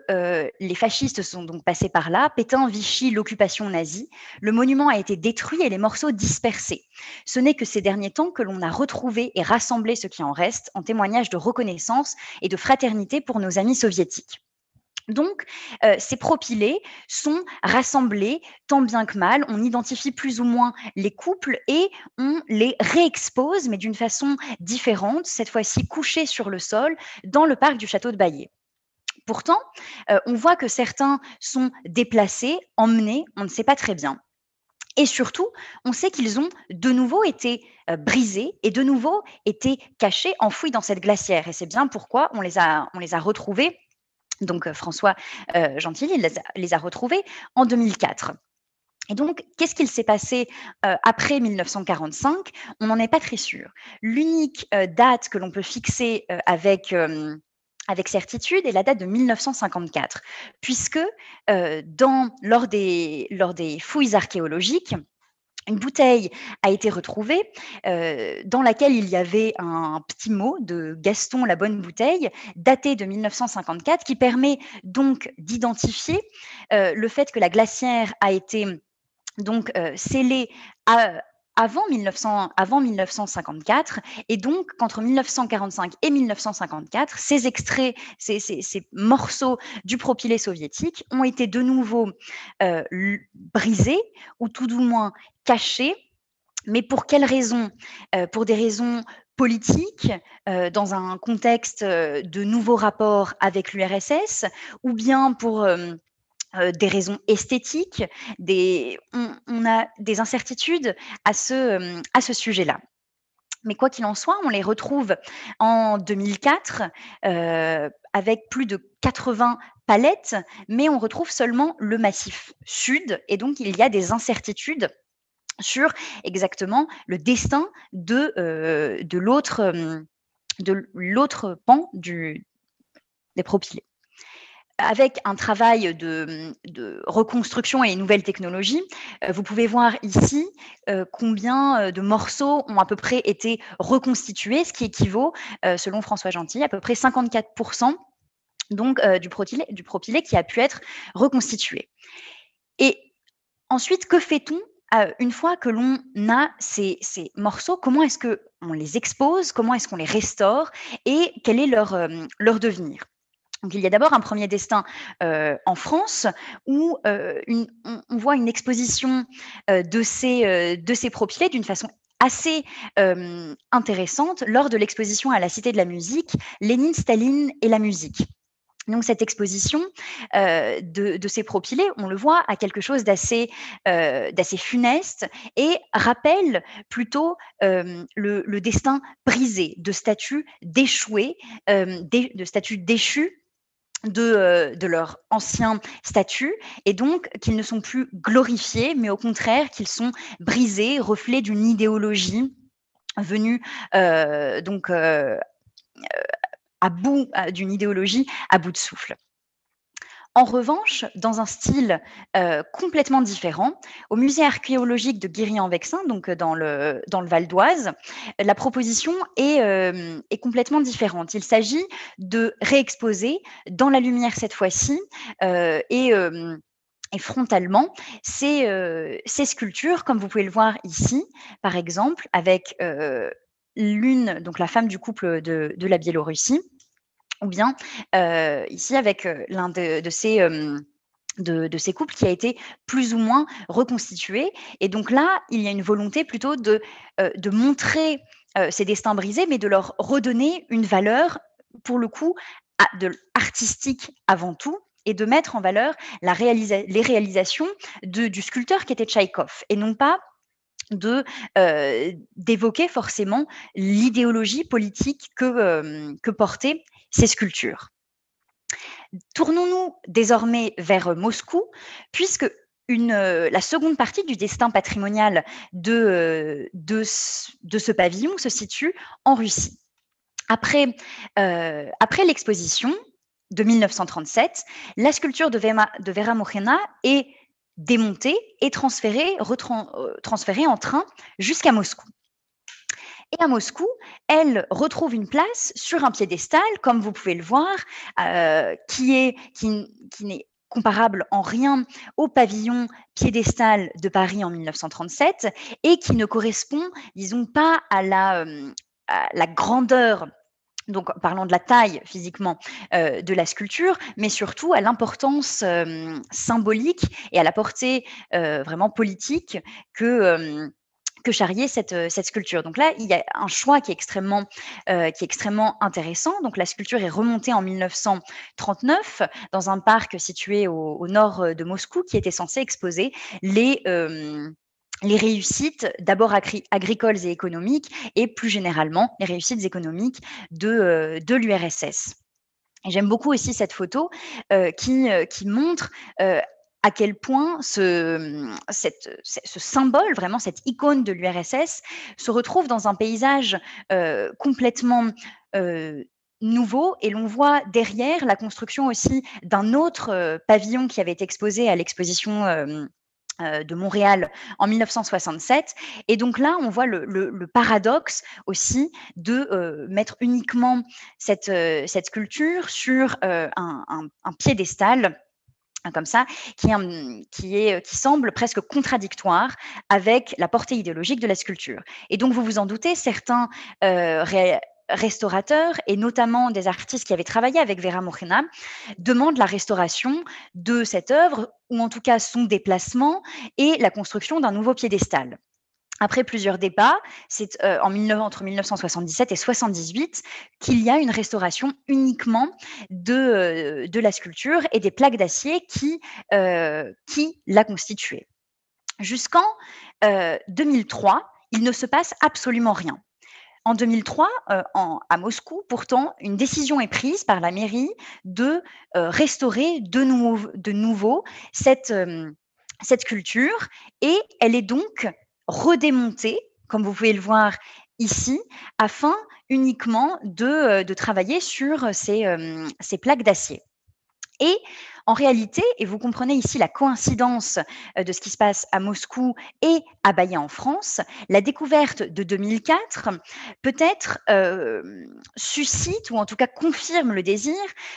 Speaker 4: les fascistes sont donc passés par là, Pétain, Vichy, l'occupation nazie. Le monument a été détruit et les morceaux dispersés. Ce n'est que ces derniers temps que l'on a retrouvé et rassemblé ce qui en reste en témoignage de reconnaissance et de fraternité pour nos amis soviétiques. Donc, euh, ces propylées sont rassemblés tant bien que mal. On identifie plus ou moins les couples et on les réexpose, mais d'une façon différente, cette fois-ci couchés sur le sol, dans le parc du château de Baillet. Pourtant, euh, on voit que certains sont déplacés, emmenés, on ne sait pas très bien. Et surtout, on sait qu'ils ont de nouveau été euh, brisés et de nouveau été cachés, enfouis dans cette glacière. Et c'est bien pourquoi on les a, on les a retrouvés donc François Gentil, il les a, retrouvés en 2004. Et donc, qu'est-ce qu'il s'est passé après 1945 On n'en est pas très sûr. L'unique date que l'on peut fixer avec certitude est la date de 1954, puisque lors des fouilles archéologiques, une bouteille a été retrouvée euh, dans laquelle il y avait un petit mot de Gaston la bonne bouteille, daté de 1954, qui permet donc d'identifier euh, le fait que la glacière a été donc euh, scellée à, avant, 1900, avant 1954. Et donc, qu'entre 1945 et 1954, ces extraits, ces, ces, morceaux du propylé soviétique ont été de nouveau euh, brisés, ou tout du moins cachés. Mais pour quelles raisons? Euh, Pour des raisons politiques, euh, dans un contexte de nouveaux rapports avec l'URSS, ou bien pour euh, des raisons esthétiques, on, a des incertitudes à ce, euh, à ce sujet-là. Mais quoi qu'il en soit, on les retrouve en 2004 euh, avec plus de 80 palettes, mais on retrouve seulement le massif sud, et donc il y a des incertitudes sur exactement le destin de, l'autre pan des propylées avec un travail de, reconstruction et nouvelles technologies, euh, vous pouvez voir ici euh, combien euh, de morceaux ont à peu près été reconstitués, ce qui équivaut, selon François Gentil, à peu près 54% donc, du, propylé, qui a pu être reconstitué. Et ensuite, que fait-on une fois que l'on a ces, morceaux, comment est-ce qu'on les expose, comment est-ce qu'on les restaure? Et quel est leur devenir? Il y a d'abord un premier destin euh, en France où euh, on, voit une exposition euh, de, ces, de d'une façon assez intéressante lors de l'exposition à la Cité de la musique, Lénine, Staline et la musique. Donc cette exposition de, ces propylées, on le voit, a quelque chose d'assez funeste et rappelle plutôt le, destin brisé de statues déchouées, de statues déchues euh, de, leur ancien statut et donc qu'ils ne sont plus glorifiés, mais au contraire qu'ils sont brisés, reflets d'une idéologie venue euh, donc euh, à bout d'une idéologie à bout de souffle. En revanche, dans un style euh, complètement différent, au musée archéologique de Guéry-en-Vexin, donc dans le, dans le Val d'Oise, la proposition est, est complètement différente. Il s'agit de réexposer dans la lumière cette fois-ci et frontalement ces, sculptures, comme vous pouvez le voir ici, par exemple, avec l'une, donc la femme du couple de la Biélorussie, ou bien ici avec l'un de, ces... De, ces couples qui a été plus ou moins reconstitué. Et donc là, il y a une volonté plutôt de, de montrer ces destins brisés, mais de leur redonner une valeur, pour le coup, artistique avant tout, et de mettre en valeur la les réalisations de, du sculpteur qui était Tchaïkov, et non pas euh, d'évoquer forcément l'idéologie politique que, euh, que portaient ces sculptures. Tournons-nous désormais vers Moscou, puisque euh, la seconde partie du destin patrimonial de, de, de, ce pavillon se situe en Russie. Après, après l'exposition, de 1937, la sculpture de, de Vera Mojena est démontée et euh, transférée en train jusqu'à Moscou. Et à Moscou, elle retrouve une place sur un piédestal, comme vous pouvez le voir, euh, qui est qui, n'est comparable en rien au pavillon piédestal de Paris en 1937 et qui ne correspond, disons, pas à la, euh, la grandeur donc parlant de la taille physiquement euh, de la sculpture, mais surtout à l'importance symbolique et à la portée vraiment politique que que charriait cette, cette, sculpture. Donc là, il y a un choix qui est extrêmement, qui est extrêmement intéressant. Donc la sculpture est remontée en 1939 dans un parc situé au, nord de Moscou qui était censé exposer les les réussites d'abord agricoles et économiques et plus généralement les réussites économiques de, euh, de l'URSS. J'aime beaucoup aussi cette photo euh, qui, euh, qui montre à quel point ce, symbole, vraiment cette icône de l'URSS, se retrouve dans un paysage complètement nouveau et l'on voit derrière la construction aussi d'un autre pavillon qui avait été exposé à l'exposition euh, de Montréal en 1967. Et donc là, on voit le, paradoxe aussi de euh, mettre uniquement cette, euh, sculpture sur un, piédestal comme ça, qui, est, qui semble presque contradictoire avec la portée idéologique de la sculpture. Et donc, vous vous en doutez, certains restaurateurs et notamment des artistes qui avaient travaillé avec Vera Mojena demandent la restauration de cette œuvre ou en tout cas son déplacement et la construction d'un nouveau piédestal. Après plusieurs débats, c'est euh, en entre 1977 et 78 qu'il y a une restauration uniquement de, euh, de la sculpture et des plaques d'acier qui, euh, qui la constituaient. Jusqu'en 2003, il ne se passe absolument rien. En 2003, euh, à Moscou, pourtant, une décision est prise par la mairie de restaurer de, nouveau cette, cette sculpture et elle est donc redémontée, comme vous pouvez le voir ici, afin uniquement de, de travailler sur ces, ces plaques d'acier. Et en réalité, et vous comprenez ici la coïncidence euh, de ce qui se passe à Moscou et à Bahia en France, la découverte de 2004 peut-être euh, suscite ou en tout cas confirme le désir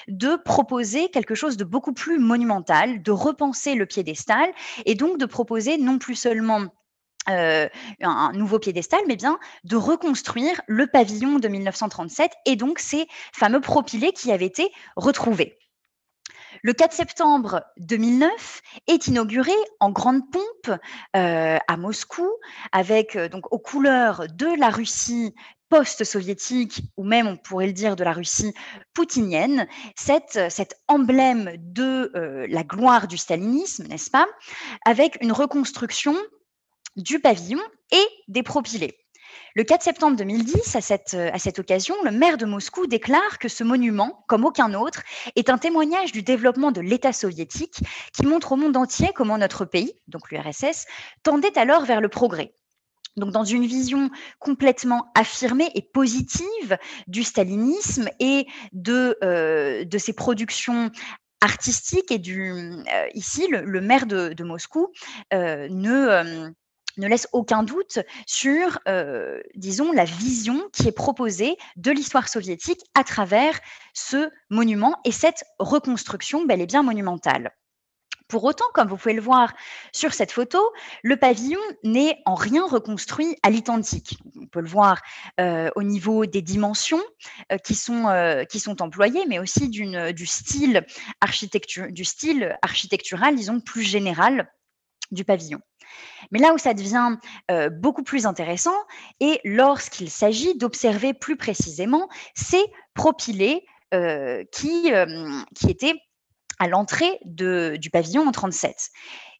Speaker 4: de proposer quelque chose de beaucoup plus monumental, de repenser le piédestal et donc de proposer non plus seulement euh, un nouveau piédestal, mais bien de reconstruire le pavillon de 1937 et donc ces fameux propylés qui avaient été retrouvés. Le 4 septembre 2009 est inauguré en grande pompe euh, à Moscou, avec euh, donc aux couleurs de la Russie post-soviétique, ou même on pourrait le dire de la Russie poutinienne, cette, cet emblème de la gloire du stalinisme, n'est-ce pas, avec une reconstruction du pavillon et des propylées. Le 4 septembre 2010, à cette, à cette occasion, le maire de Moscou déclare que ce monument, comme aucun autre, est un témoignage du développement de l'État soviétique qui montre au monde entier comment notre pays, donc l'URSS, tendait alors vers le progrès. Donc, dans une vision complètement affirmée et positive du stalinisme et de, euh, de ses productions artistique et du ici le, maire de Moscou ne ne laisse aucun doute sur, euh, disons, la vision qui est proposée de l'histoire soviétique à travers ce monument et cette reconstruction bel et bien monumentale. Pour autant, comme vous pouvez le voir sur cette photo, le pavillon n'est en rien reconstruit à l'identique. On peut le voir euh, au niveau des dimensions euh, qui, sont, employées, mais aussi du, style du style architectural, disons, plus général du pavillon. Mais là où ça devient euh, beaucoup plus intéressant, et lorsqu'il s'agit d'observer plus précisément ces propylées euh, qui, euh, qui étaient à l'entrée du pavillon en 37.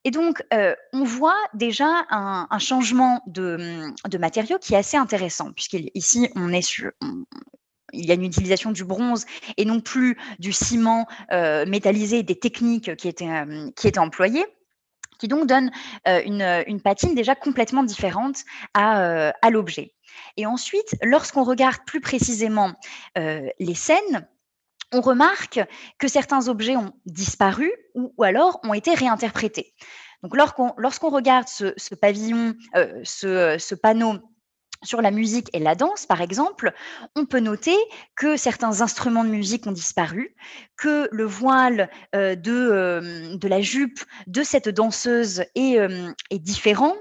Speaker 4: Et donc, on voit déjà un, changement de, de, matériaux qui est assez intéressant, puisqu'ici, il y a une utilisation du bronze et non plus du ciment métallisé, des techniques qui étaient employées qui donc donne euh, euh, une, patine déjà complètement différente euh, à, l'objet. Et ensuite, lorsqu'on regarde plus précisément les scènes, on remarque que certains objets ont disparu ou, alors ont été réinterprétés. Donc, lorsqu'on regarde ce, pavillon, ce, panneau sur la musique et la danse, par exemple, on peut noter que certains instruments de musique ont disparu, que le voile euh, de, euh, de, la jupe de cette danseuse est, euh, différent,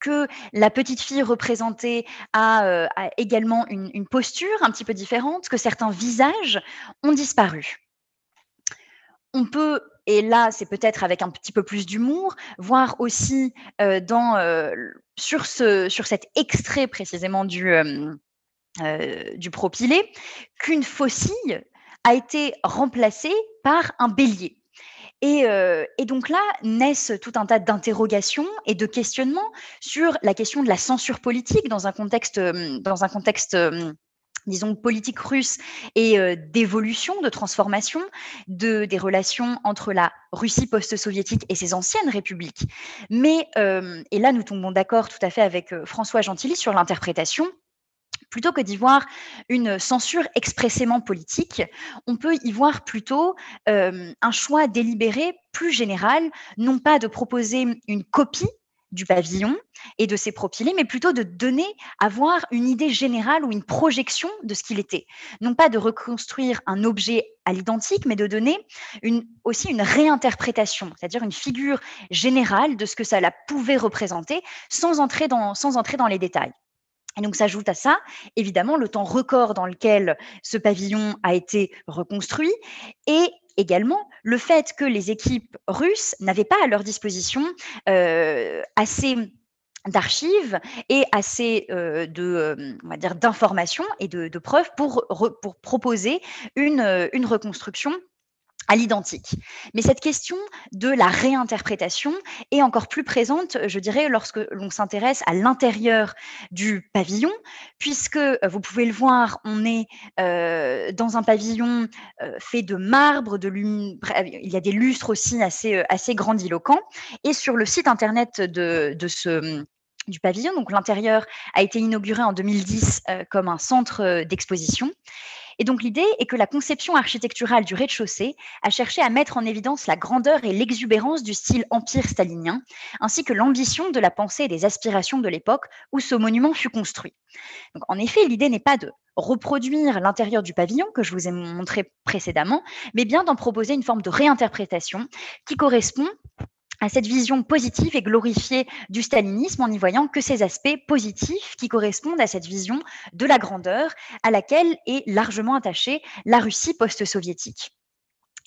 Speaker 4: que la petite fille représentée a, également une, une, posture un petit peu différente, que certains visages ont disparu. On peut et là, c'est peut-être avec un petit peu plus d'humour, voir aussi dans, sur, ce, sur cet extrait précisément du, du propylé qu'une faucille a été remplacée par un bélier. Et, et, donc là naissent tout un tas d'interrogations et de questionnements sur la question de la censure politique dans un contexte, dans un contexte disons, politique russe et euh, d'évolution, de transformation de, des relations entre la Russie post-soviétique et ses anciennes républiques. Mais, euh, et là, nous tombons d'accord tout à fait avec euh, François Gentilly sur l'interprétation. Plutôt que d'y voir une censure expressément politique, on peut y voir plutôt un choix délibéré plus général, non pas de proposer une copie du pavillon et de ses propylées, mais plutôt de donner, avoir une idée générale ou une projection de ce qu'il était. Non pas de reconstruire un objet à l'identique, mais de donner aussi une réinterprétation, c'est-à-dire une figure générale de ce que ça pouvait représenter sans entrer dans, sans entrer dans les détails. Et donc s'ajoute à ça, évidemment, le temps record dans lequel ce pavillon a été reconstruit et également le fait que les équipes russes n'avaient pas à leur disposition euh, assez d'archives et assez euh, de, euh, on va d'informations et de, preuves pour, proposer une reconstruction à l'identique. Mais cette question de la réinterprétation est encore plus présente, je dirais, lorsque l'on s'intéresse à l'intérieur du pavillon, puisque euh, vous pouvez le voir, on est euh, dans un pavillon euh, fait de marbre, de il y a des lustres aussi assez, assez grandiloquents, et sur le site internet de, de ce du pavillon. Donc l'intérieur a été inauguré en 2010 comme un centre d'exposition. Et donc l'idée est que la conception architecturale du rez-de-chaussée a cherché à mettre en évidence la grandeur et l'exubérance du style empire stalinien, ainsi que l'ambition de la pensée et des aspirations de l'époque où ce monument fut construit. En effet, l'idée n'est pas de reproduire l'intérieur du pavillon que je vous ai montré précédemment, mais bien d'en proposer une forme de réinterprétation qui correspond à cette vision positive et glorifiée du stalinisme en y voyant que ces aspects positifs qui correspondent à cette vision de la grandeur à laquelle est largement attachée la Russie post-soviétique.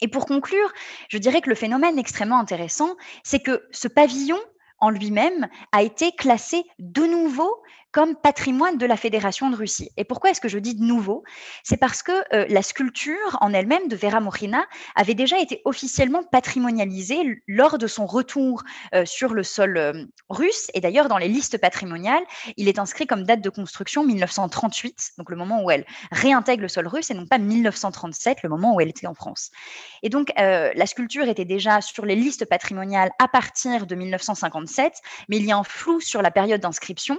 Speaker 4: Et pour conclure, je dirais que le phénomène extrêmement intéressant, c'est que ce pavillon en lui-même a été classé de nouveau comme patrimoine de la Fédération de Russie. Et pourquoi est-ce que je dis de nouveau? C'est parce que euh, la sculpture en elle-même de Vera Mochina avait déjà été officiellement patrimonialisée lors de son retour euh, sur le sol euh, russe. Et d'ailleurs, dans les listes patrimoniales, il est inscrit comme date de construction 1938, donc le moment où elle réintègre le sol russe, et non pas 1937, le moment où elle était en France. Et donc, la sculpture était déjà sur les listes patrimoniales à partir de 1957, mais il y a un flou sur la période d'inscription.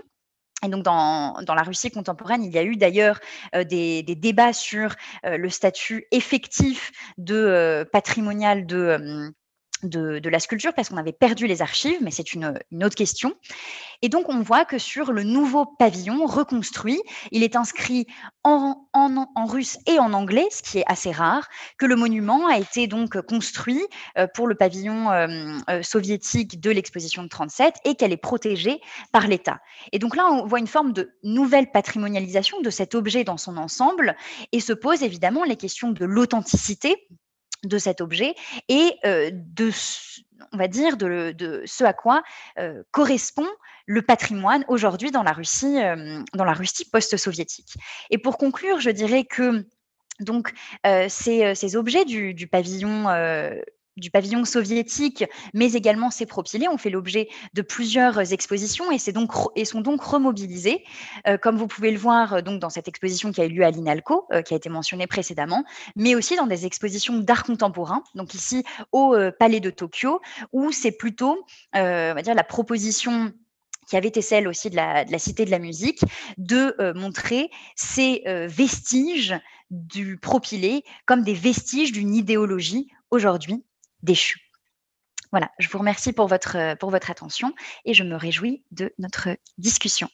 Speaker 4: Et donc, dans, dans, la Russie contemporaine, il y a eu d'ailleurs des, des, débats sur le statut effectif de patrimonial de, de, la sculpture parce qu'on avait perdu les archives, mais c'est une, autre question. Et donc, on voit que sur le nouveau pavillon reconstruit, il est inscrit en, russe et en anglais, ce qui est assez rare, que le monument a été donc construit euh, pour le pavillon euh, euh, soviétique de l'exposition de 37 et qu'elle est protégée par l'État. Et donc là, on voit une forme de nouvelle patrimonialisation de cet objet dans son ensemble et se pose évidemment les questions de l'authenticité de cet objet et dire, de, ce à quoi correspond le patrimoine aujourd'hui dans la Russie, dans la Russie post-soviétique. Et pour conclure, je dirais que donc, ces, objets du pavillon du pavillon soviétique, mais également ses propylées ont fait l'objet de plusieurs expositions et, sont donc remobilisés, euh, comme vous pouvez le voir euh, donc, dans cette exposition qui a eu lieu à l'INALCO, euh, qui a été mentionnée précédemment, mais aussi dans des expositions d'art contemporain, donc ici au Palais de Tokyo, où c'est plutôt la proposition qui avait été celle aussi de la, de la Cité de la musique, de montrer ces vestiges du propylé comme des vestiges d'une idéologie aujourd'hui déchu. Voilà, je vous remercie pour votre, pour votre attention et je me réjouis de notre discussion.